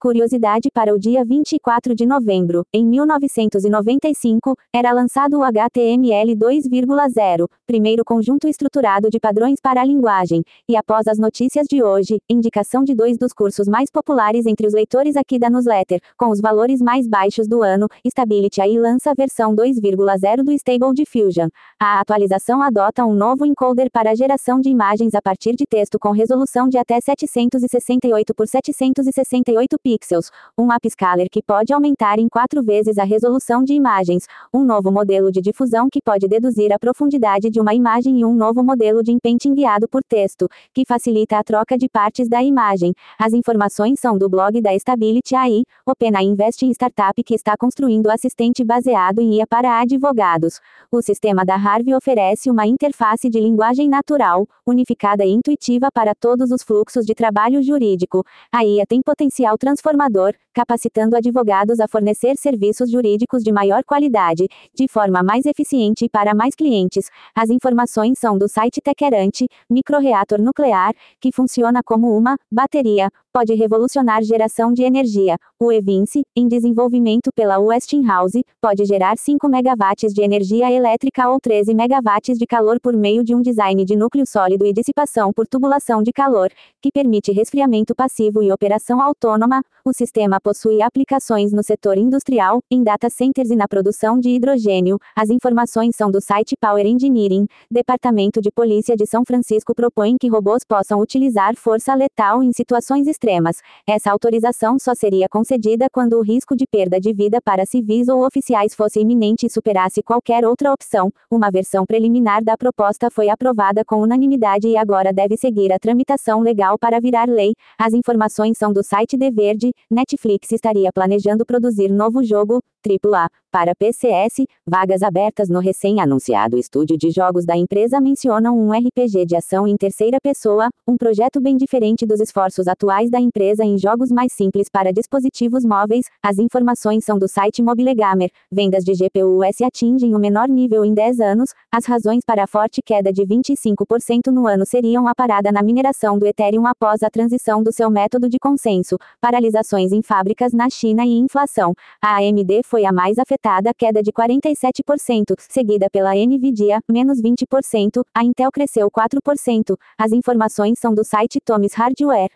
Curiosidade para o dia 24 de novembro. Em 1995, era lançado o HTML 2.0, primeiro conjunto estruturado de padrões para a linguagem. E após as notícias de hoje, indicação de dois dos cursos mais populares entre os leitores aqui da newsletter, com os valores mais baixos do ano, Stability aí lança a versão 2.0 do Stable Diffusion. A atualização adota um novo encoder para geração de imagens a partir de texto com resolução de até 768 por 768 48 pixels, um upscaler que pode aumentar em quatro vezes a resolução de imagens, um novo modelo de difusão que pode deduzir a profundidade de uma imagem e um novo modelo de impente enviado por texto, que facilita a troca de partes da imagem. As informações são do blog da Stability AI, OpenAI investe em startup que está construindo assistente baseado em IA para advogados. O sistema da Harvey oferece uma interface de linguagem natural, unificada e intuitiva para todos os fluxos de trabalho jurídico. A IA tem potencial potencial transformador, capacitando advogados a fornecer serviços jurídicos de maior qualidade, de forma mais eficiente e para mais clientes. As informações são do site Tequerante, microreator nuclear, que funciona como uma bateria, pode revolucionar geração de energia. O Evinci, em desenvolvimento pela Westinghouse, pode gerar 5 MW de energia elétrica ou 13 MW de calor por meio de um design de núcleo sólido e dissipação por tubulação de calor, que permite resfriamento passivo e operação autônoma. O sistema possui aplicações no setor industrial, em data centers e na produção de hidrogênio. As informações são do site Power Engineering. Departamento de Polícia de São Francisco propõe que robôs possam utilizar força letal em situações extremas. Essa autorização só seria concedida quando o risco de perda de vida para civis ou oficiais fosse iminente e superasse qualquer outra opção. Uma versão preliminar da proposta foi aprovada com unanimidade e agora deve seguir a tramitação legal para virar lei. As informações são do site De Verde. Netflix estaria planejando produzir novo jogo, AAA, para PCS, vagas abertas no recém-anunciado estúdio de jogos da empresa mencionam um RPG de ação em terceira pessoa, um projeto bem diferente dos esforços atuais da empresa em jogos mais simples para dispositivos móveis. As informações são do site Mobilegamer. Vendas de GPUs atingem o menor nível em 10 anos. As razões para a forte queda de 25% no ano seriam a parada na mineração do Ethereum após a transição do seu método de consenso, paralisações em fábricas na China e inflação. A AMD foi a mais afetada, queda de 47%, seguida pela Nvidia, menos 20%, a Intel cresceu 4%. As informações são do site Thomas Hardware.